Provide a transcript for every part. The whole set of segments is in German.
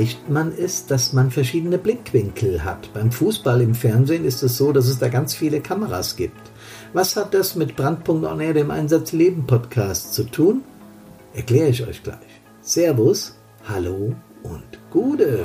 erreicht man es, dass man verschiedene Blickwinkel hat. Beim Fußball im Fernsehen ist es so, dass es da ganz viele Kameras gibt. Was hat das mit Brandpunkt On Air, dem Einsatz Leben Podcast zu tun? Erkläre ich euch gleich. Servus, hallo und Gude.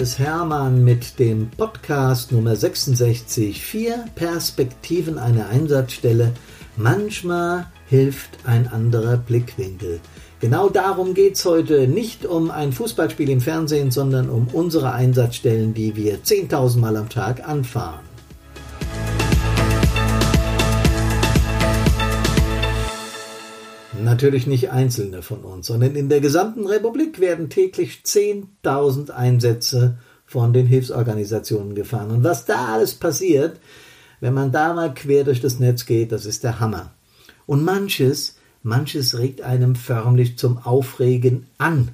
Ist Hermann mit dem Podcast Nummer 66. Vier Perspektiven einer Einsatzstelle. Manchmal hilft ein anderer Blickwinkel. Genau darum geht es heute. Nicht um ein Fußballspiel im Fernsehen, sondern um unsere Einsatzstellen, die wir 10.000 Mal am Tag anfahren. Natürlich nicht einzelne von uns, sondern in der gesamten Republik werden täglich 10.000 Einsätze von den Hilfsorganisationen gefahren. Und was da alles passiert, wenn man da mal quer durch das Netz geht, das ist der Hammer. Und manches, manches regt einem förmlich zum Aufregen an.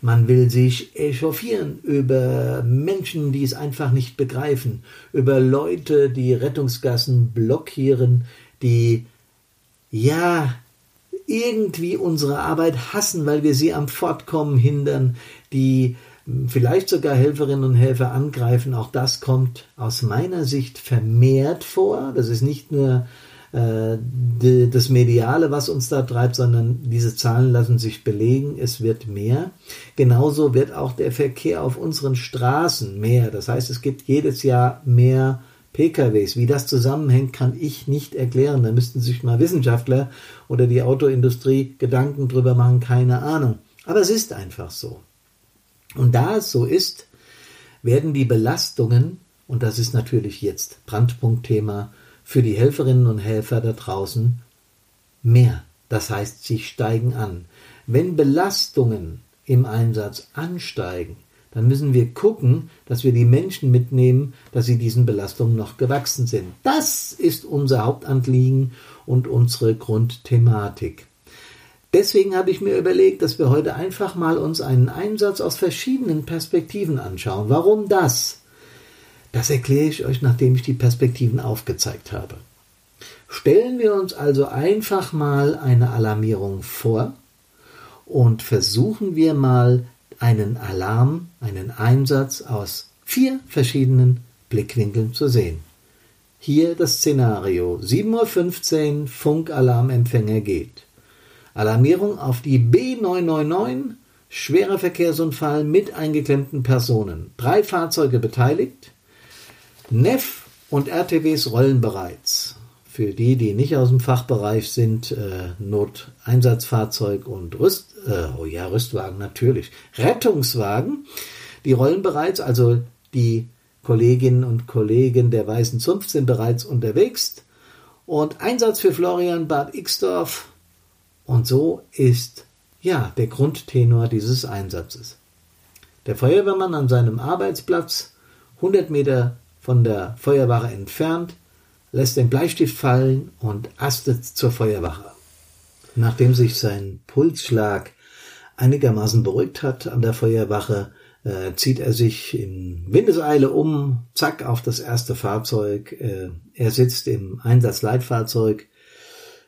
Man will sich echauffieren über Menschen, die es einfach nicht begreifen, über Leute, die Rettungsgassen blockieren, die ja irgendwie unsere Arbeit hassen, weil wir sie am Fortkommen hindern, die hm, vielleicht sogar Helferinnen und Helfer angreifen. Auch das kommt aus meiner Sicht vermehrt vor. Das ist nicht nur äh, die, das Mediale, was uns da treibt, sondern diese Zahlen lassen sich belegen. Es wird mehr. Genauso wird auch der Verkehr auf unseren Straßen mehr. Das heißt, es gibt jedes Jahr mehr PKWs. Wie das zusammenhängt, kann ich nicht erklären. Da müssten sich mal Wissenschaftler oder die Autoindustrie Gedanken drüber machen, keine Ahnung. Aber es ist einfach so. Und da es so ist, werden die Belastungen, und das ist natürlich jetzt Brandpunktthema, für die Helferinnen und Helfer da draußen mehr. Das heißt, sie steigen an. Wenn Belastungen im Einsatz ansteigen, dann müssen wir gucken, dass wir die Menschen mitnehmen, dass sie diesen Belastungen noch gewachsen sind. Das ist unser Hauptanliegen und unsere Grundthematik. Deswegen habe ich mir überlegt, dass wir heute einfach mal uns einen Einsatz aus verschiedenen Perspektiven anschauen. Warum das? Das erkläre ich euch, nachdem ich die Perspektiven aufgezeigt habe. Stellen wir uns also einfach mal eine Alarmierung vor und versuchen wir mal einen Alarm, einen Einsatz aus vier verschiedenen Blickwinkeln zu sehen. Hier das Szenario. 7.15 Uhr Funkalarmempfänger geht. Alarmierung auf die B999, schwerer Verkehrsunfall mit eingeklemmten Personen. Drei Fahrzeuge beteiligt. NEF und RTWs rollen bereits für die, die nicht aus dem Fachbereich sind, äh, Noteinsatzfahrzeug und Rüst, äh, oh ja, Rüstwagen natürlich, Rettungswagen, die rollen bereits, also die Kolleginnen und Kollegen der Weißen Zunft sind bereits unterwegs. Und Einsatz für Florian Bad Ixdorf. Und so ist ja der Grundtenor dieses Einsatzes. Der Feuerwehrmann an seinem Arbeitsplatz, 100 Meter von der Feuerwache entfernt, lässt den Bleistift fallen und astet zur Feuerwache. Nachdem sich sein Pulsschlag einigermaßen beruhigt hat an der Feuerwache, äh, zieht er sich in Windeseile um, zack, auf das erste Fahrzeug. Äh, er sitzt im Einsatzleitfahrzeug.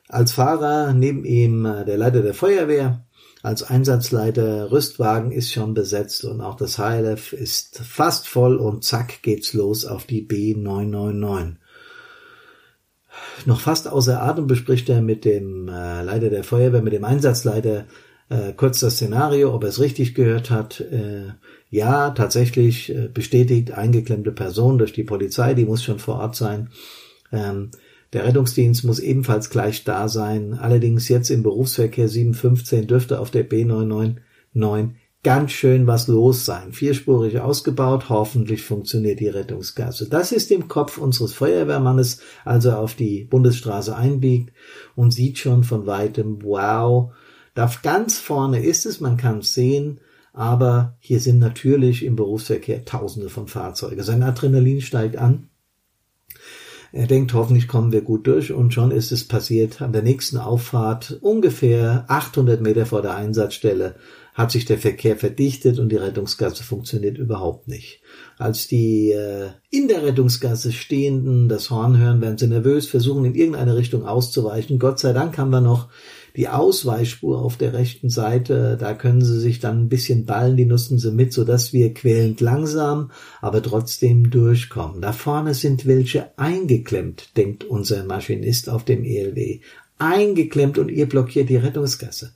Als Fahrer neben ihm äh, der Leiter der Feuerwehr. Als Einsatzleiter Rüstwagen ist schon besetzt und auch das HLF ist fast voll und zack geht's los auf die B999 noch fast außer Atem bespricht er mit dem äh, Leiter der Feuerwehr, mit dem Einsatzleiter äh, kurz das Szenario, ob er es richtig gehört hat. Äh, ja, tatsächlich äh, bestätigt eingeklemmte Person durch die Polizei, die muss schon vor Ort sein. Ähm, der Rettungsdienst muss ebenfalls gleich da sein. Allerdings jetzt im Berufsverkehr 715 dürfte auf der B999 ganz schön was los sein. Vierspurig ausgebaut, hoffentlich funktioniert die Rettungsgasse. Das ist im Kopf unseres Feuerwehrmannes, als er auf die Bundesstraße einbiegt und sieht schon von weitem, wow, da ganz vorne ist es, man kann es sehen, aber hier sind natürlich im Berufsverkehr Tausende von Fahrzeugen. Sein Adrenalin steigt an. Er denkt, hoffentlich kommen wir gut durch und schon ist es passiert. An der nächsten Auffahrt, ungefähr 800 Meter vor der Einsatzstelle, hat sich der Verkehr verdichtet und die Rettungsgasse funktioniert überhaupt nicht. Als die äh, in der Rettungsgasse Stehenden das Horn hören, werden sie nervös, versuchen in irgendeine Richtung auszuweichen. Gott sei Dank haben wir noch die Ausweichspur auf der rechten Seite, da können sie sich dann ein bisschen ballen, die nutzen sie mit, sodass wir quälend langsam, aber trotzdem durchkommen. Da vorne sind welche eingeklemmt, denkt unser Maschinist auf dem ELW. Eingeklemmt und ihr blockiert die Rettungsgasse.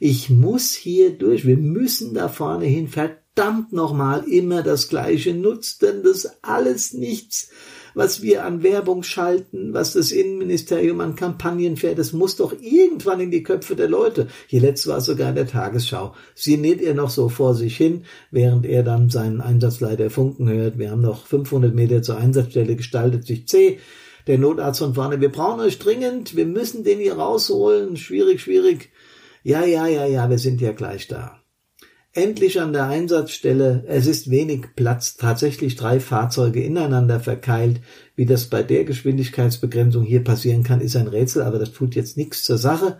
Ich muss hier durch, wir müssen da vorne hin, verdammt nochmal immer das Gleiche, nutzt denn das alles nichts was wir an Werbung schalten, was das Innenministerium an Kampagnen fährt, das muss doch irgendwann in die Köpfe der Leute. Hier letzt war es sogar in der Tagesschau. Sie näht er noch so vor sich hin, während er dann seinen Einsatzleiter funken hört. Wir haben noch 500 Meter zur Einsatzstelle gestaltet sich C. Der Notarzt von vorne, wir brauchen euch dringend, wir müssen den hier rausholen. Schwierig, schwierig. Ja, ja, ja, ja, wir sind ja gleich da. Endlich an der Einsatzstelle. Es ist wenig Platz, tatsächlich drei Fahrzeuge ineinander verkeilt. Wie das bei der Geschwindigkeitsbegrenzung hier passieren kann, ist ein Rätsel, aber das tut jetzt nichts zur Sache.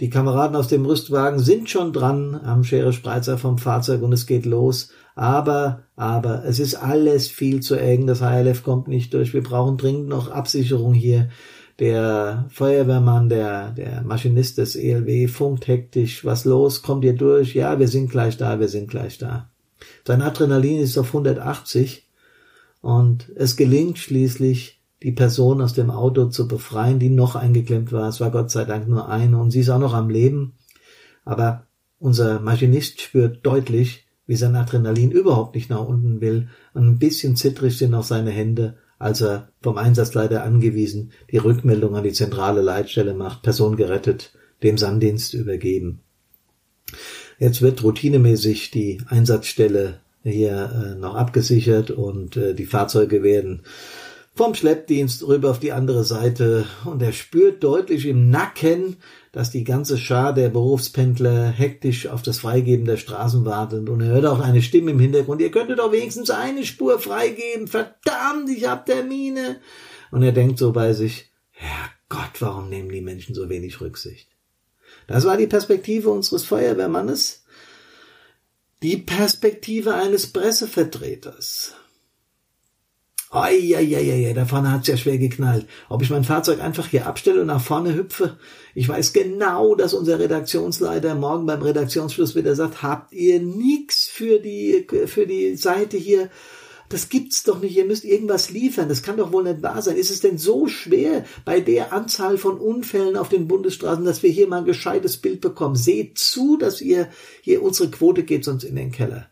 Die Kameraden aus dem Rüstwagen sind schon dran am Schere Spreizer vom Fahrzeug und es geht los. Aber, aber, es ist alles viel zu eng. Das HLF kommt nicht durch. Wir brauchen dringend noch Absicherung hier. Der Feuerwehrmann, der, der Maschinist des ELW funkt hektisch, was los, kommt ihr durch? Ja, wir sind gleich da, wir sind gleich da. Sein Adrenalin ist auf 180 und es gelingt schließlich, die Person aus dem Auto zu befreien, die noch eingeklemmt war. Es war Gott sei Dank nur eine und sie ist auch noch am Leben. Aber unser Maschinist spürt deutlich, wie sein Adrenalin überhaupt nicht nach unten will und ein bisschen zittrig sind auch seine Hände als er vom Einsatzleiter angewiesen die Rückmeldung an die zentrale Leitstelle macht, Person gerettet, dem Sanddienst übergeben. Jetzt wird routinemäßig die Einsatzstelle hier äh, noch abgesichert und äh, die Fahrzeuge werden vom Schleppdienst rüber auf die andere Seite und er spürt deutlich im Nacken, dass die ganze Schar der Berufspendler hektisch auf das Freigeben der Straßen wartet und er hört auch eine Stimme im Hintergrund, ihr könntet doch wenigstens eine Spur freigeben, verdammt, ich hab Termine. Und er denkt so bei sich, Herrgott, warum nehmen die Menschen so wenig Rücksicht? Das war die Perspektive unseres Feuerwehrmannes, die Perspektive eines Pressevertreters. Eieieiei, da vorne hat's ja schwer geknallt. Ob ich mein Fahrzeug einfach hier abstelle und nach vorne hüpfe? Ich weiß genau, dass unser Redaktionsleiter morgen beim Redaktionsschluss wieder sagt, habt ihr nix für die, für die Seite hier? Das gibt's doch nicht. Ihr müsst irgendwas liefern. Das kann doch wohl nicht wahr sein. Ist es denn so schwer bei der Anzahl von Unfällen auf den Bundesstraßen, dass wir hier mal ein gescheites Bild bekommen? Seht zu, dass ihr hier unsere Quote geht sonst in den Keller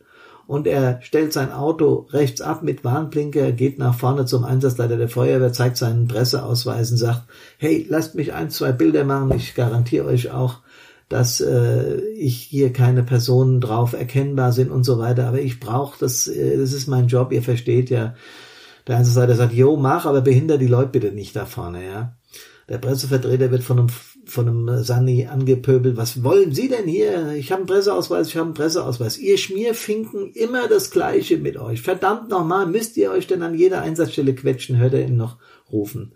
und er stellt sein Auto rechts ab mit Warnblinker, geht nach vorne zum Einsatzleiter der Feuerwehr, zeigt seinen Presseausweis und sagt, hey, lasst mich ein, zwei Bilder machen, ich garantiere euch auch, dass äh, ich hier keine Personen drauf erkennbar sind und so weiter, aber ich brauche das, äh, das ist mein Job, ihr versteht ja. Der Einsatzleiter sagt, jo, mach, aber behinder die Leute bitte nicht da vorne, ja. Der Pressevertreter wird von einem von einem Sani angepöbelt. Was wollen Sie denn hier? Ich habe einen Presseausweis, ich habe einen Presseausweis. Ihr Schmierfinken immer das Gleiche mit euch. Verdammt nochmal, müsst ihr euch denn an jeder Einsatzstelle quetschen, hört er ihn noch rufen.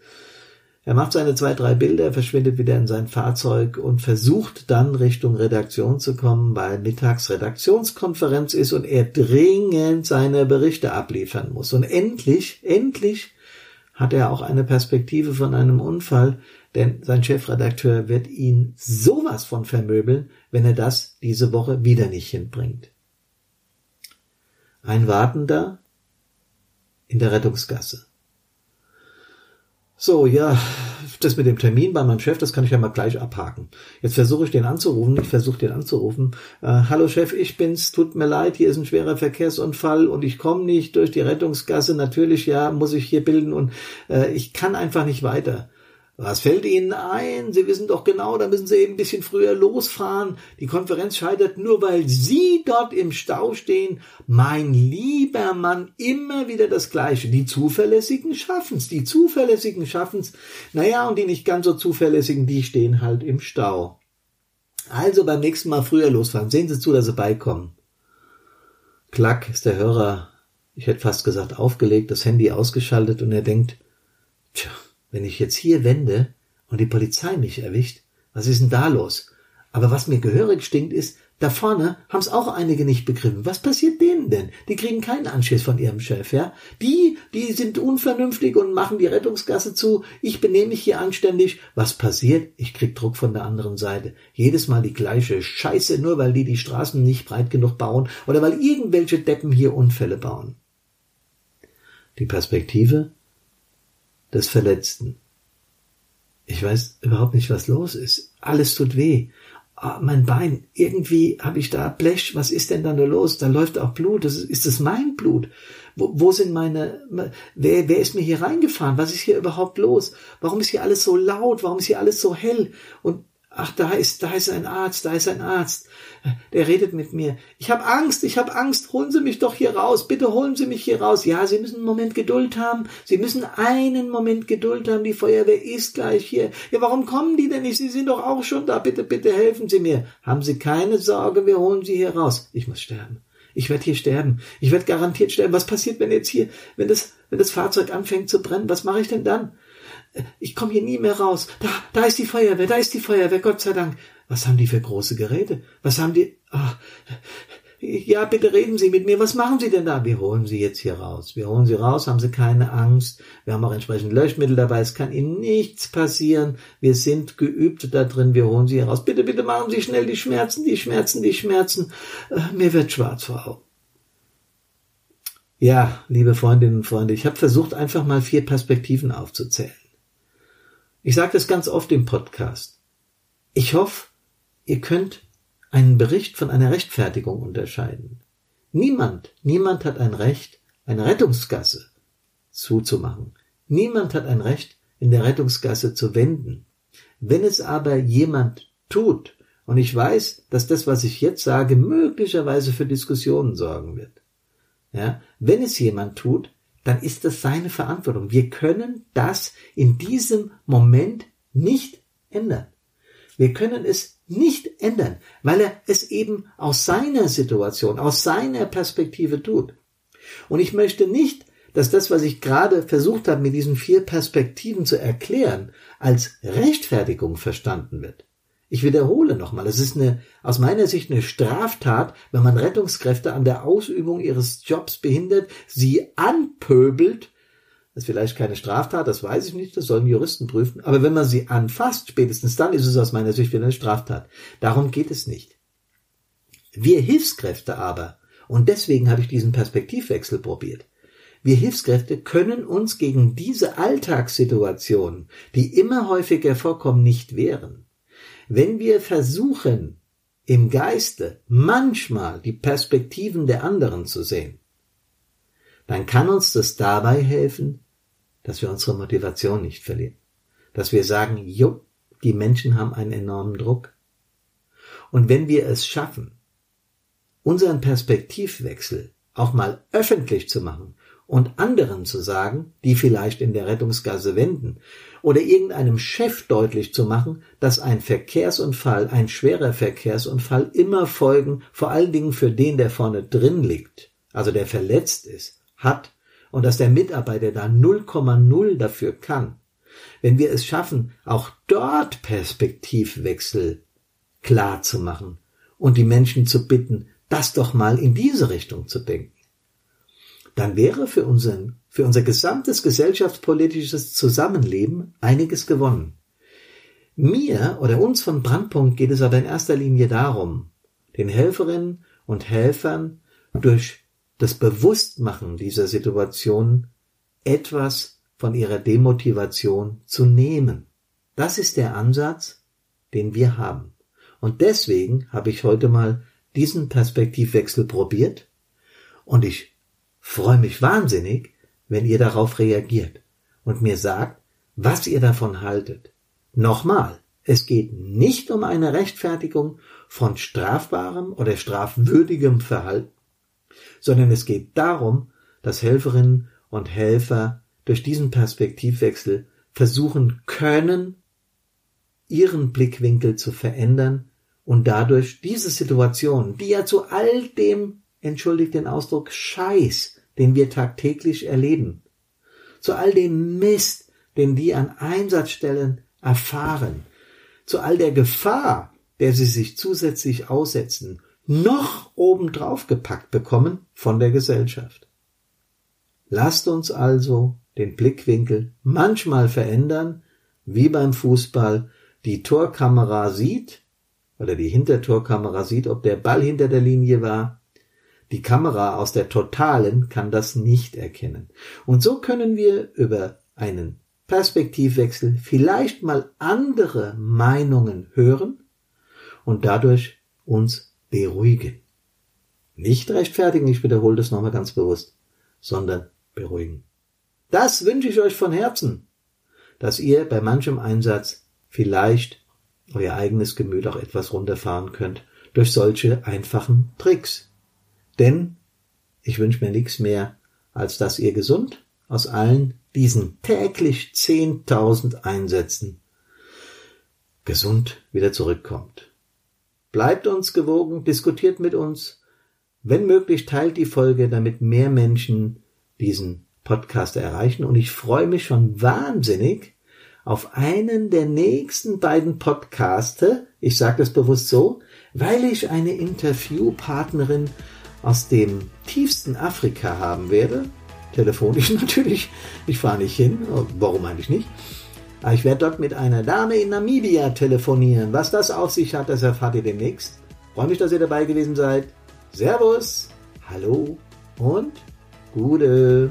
Er macht seine zwei, drei Bilder, verschwindet wieder in sein Fahrzeug und versucht dann Richtung Redaktion zu kommen, weil mittags Redaktionskonferenz ist und er dringend seine Berichte abliefern muss. Und endlich, endlich hat er auch eine Perspektive von einem Unfall, denn sein Chefredakteur wird ihn sowas von vermöbeln, wenn er das diese Woche wieder nicht hinbringt. Ein Wartender in der Rettungsgasse. So, ja, das mit dem Termin bei meinem Chef, das kann ich ja mal gleich abhaken. Jetzt versuche ich den anzurufen, ich versuche den anzurufen. Äh, Hallo Chef, ich bin's, tut mir leid, hier ist ein schwerer Verkehrsunfall und ich komme nicht durch die Rettungsgasse. Natürlich, ja, muss ich hier bilden und äh, ich kann einfach nicht weiter. Was fällt Ihnen ein? Sie wissen doch genau, da müssen Sie eben ein bisschen früher losfahren. Die Konferenz scheitert nur, weil Sie dort im Stau stehen. Mein lieber Mann, immer wieder das Gleiche. Die Zuverlässigen schaffen's. Die Zuverlässigen schaffen's. Naja, und die nicht ganz so Zuverlässigen, die stehen halt im Stau. Also beim nächsten Mal früher losfahren. Sehen Sie zu, dass Sie beikommen. Klack ist der Hörer, ich hätte fast gesagt aufgelegt, das Handy ausgeschaltet und er denkt, Tja, wenn ich jetzt hier wende und die Polizei mich erwischt, was ist denn da los? Aber was mir gehörig stinkt, ist, da vorne haben es auch einige nicht begriffen. Was passiert denen denn? Die kriegen keinen Anschiss von ihrem Chef, ja? Die, die sind unvernünftig und machen die Rettungsgasse zu. Ich benehme mich hier anständig. Was passiert? Ich krieg Druck von der anderen Seite. Jedes Mal die gleiche Scheiße, nur weil die die Straßen nicht breit genug bauen oder weil irgendwelche Deppen hier Unfälle bauen. Die Perspektive des Verletzten. Ich weiß überhaupt nicht, was los ist. Alles tut weh oh, mein Bein, irgendwie habe ich da Blech, was ist denn da nur los? Da läuft auch Blut, das ist, ist das mein Blut? Wo, wo sind meine, wer, wer ist mir hier reingefahren? Was ist hier überhaupt los? Warum ist hier alles so laut? Warum ist hier alles so hell? Und Ach, da ist, da ist ein Arzt, da ist ein Arzt. Der redet mit mir. Ich habe Angst, ich habe Angst. Holen Sie mich doch hier raus. Bitte holen Sie mich hier raus. Ja, Sie müssen einen Moment Geduld haben. Sie müssen einen Moment Geduld haben. Die Feuerwehr ist gleich hier. Ja, warum kommen die denn nicht? Sie sind doch auch schon da. Bitte, bitte helfen Sie mir. Haben Sie keine Sorge, wir holen Sie hier raus. Ich muss sterben. Ich werde hier sterben. Ich werde garantiert sterben. Was passiert, wenn jetzt hier, wenn das, wenn das Fahrzeug anfängt zu brennen? Was mache ich denn dann? Ich komme hier nie mehr raus. Da, da ist die Feuerwehr, da ist die Feuerwehr, Gott sei Dank. Was haben die für große Geräte? Was haben die? Ach, ja, bitte reden Sie mit mir. Was machen Sie denn da? Wir holen Sie jetzt hier raus. Wir holen Sie raus, haben Sie keine Angst. Wir haben auch entsprechend Löschmittel dabei. Es kann Ihnen nichts passieren. Wir sind geübt da drin. Wir holen Sie hier raus. Bitte, bitte machen Sie schnell die Schmerzen, die Schmerzen, die Schmerzen. Äh, mir wird schwarz vor Augen. Ja, liebe Freundinnen und Freunde, ich habe versucht, einfach mal vier Perspektiven aufzuzählen. Ich sage das ganz oft im Podcast. Ich hoffe, ihr könnt einen Bericht von einer Rechtfertigung unterscheiden. Niemand, niemand hat ein Recht, eine Rettungsgasse zuzumachen. Niemand hat ein Recht, in der Rettungsgasse zu wenden. Wenn es aber jemand tut, und ich weiß, dass das, was ich jetzt sage, möglicherweise für Diskussionen sorgen wird. Ja, wenn es jemand tut, dann ist das seine Verantwortung. Wir können das in diesem Moment nicht ändern. Wir können es nicht ändern, weil er es eben aus seiner Situation, aus seiner Perspektive tut. Und ich möchte nicht, dass das, was ich gerade versucht habe, mit diesen vier Perspektiven zu erklären, als Rechtfertigung verstanden wird. Ich wiederhole nochmal, es ist eine, aus meiner Sicht eine Straftat, wenn man Rettungskräfte an der Ausübung ihres Jobs behindert, sie anpöbelt. Das ist vielleicht keine Straftat, das weiß ich nicht, das sollen Juristen prüfen. Aber wenn man sie anfasst, spätestens dann ist es aus meiner Sicht wieder eine Straftat. Darum geht es nicht. Wir Hilfskräfte aber, und deswegen habe ich diesen Perspektivwechsel probiert, wir Hilfskräfte können uns gegen diese Alltagssituationen, die immer häufiger vorkommen, nicht wehren. Wenn wir versuchen, im Geiste manchmal die Perspektiven der anderen zu sehen, dann kann uns das dabei helfen, dass wir unsere Motivation nicht verlieren. Dass wir sagen, jo, die Menschen haben einen enormen Druck. Und wenn wir es schaffen, unseren Perspektivwechsel auch mal öffentlich zu machen und anderen zu sagen, die vielleicht in der Rettungsgasse wenden, oder irgendeinem Chef deutlich zu machen, dass ein Verkehrsunfall, ein schwerer Verkehrsunfall immer Folgen, vor allen Dingen für den, der vorne drin liegt, also der verletzt ist, hat und dass der Mitarbeiter da 0,0 dafür kann. Wenn wir es schaffen, auch dort Perspektivwechsel klar zu machen und die Menschen zu bitten, das doch mal in diese Richtung zu denken dann wäre für, unseren, für unser gesamtes gesellschaftspolitisches Zusammenleben einiges gewonnen. Mir oder uns von Brandpunkt geht es aber in erster Linie darum, den Helferinnen und Helfern durch das Bewusstmachen dieser Situation etwas von ihrer Demotivation zu nehmen. Das ist der Ansatz, den wir haben. Und deswegen habe ich heute mal diesen Perspektivwechsel probiert und ich freue mich wahnsinnig, wenn ihr darauf reagiert und mir sagt, was ihr davon haltet. Nochmal, es geht nicht um eine Rechtfertigung von strafbarem oder strafwürdigem Verhalten, sondern es geht darum, dass Helferinnen und Helfer durch diesen Perspektivwechsel versuchen können, ihren Blickwinkel zu verändern und dadurch diese Situation, die ja zu all dem entschuldigt den Ausdruck, Scheiß, den wir tagtäglich erleben. Zu all dem Mist, den die an Einsatzstellen erfahren, zu all der Gefahr, der sie sich zusätzlich aussetzen, noch obendrauf gepackt bekommen von der Gesellschaft. Lasst uns also den Blickwinkel manchmal verändern, wie beim Fußball die Torkamera sieht oder die Hintertorkamera sieht, ob der Ball hinter der Linie war. Die Kamera aus der Totalen kann das nicht erkennen. Und so können wir über einen Perspektivwechsel vielleicht mal andere Meinungen hören und dadurch uns beruhigen. Nicht rechtfertigen, ich wiederhole das nochmal ganz bewusst, sondern beruhigen. Das wünsche ich euch von Herzen, dass ihr bei manchem Einsatz vielleicht euer eigenes Gemüt auch etwas runterfahren könnt durch solche einfachen Tricks. Denn ich wünsche mir nichts mehr, als dass ihr gesund aus allen diesen täglich 10.000 Einsätzen gesund wieder zurückkommt. Bleibt uns gewogen, diskutiert mit uns. Wenn möglich, teilt die Folge, damit mehr Menschen diesen Podcast erreichen. Und ich freue mich schon wahnsinnig auf einen der nächsten beiden Podcaste. Ich sage das bewusst so, weil ich eine Interviewpartnerin aus dem tiefsten Afrika haben werde. Telefonisch natürlich. Ich fahre nicht hin. Warum eigentlich nicht? Aber ich werde dort mit einer Dame in Namibia telefonieren. Was das auf sich hat, das erfahrt ihr demnächst. Freue mich, dass ihr dabei gewesen seid. Servus, hallo und Gute.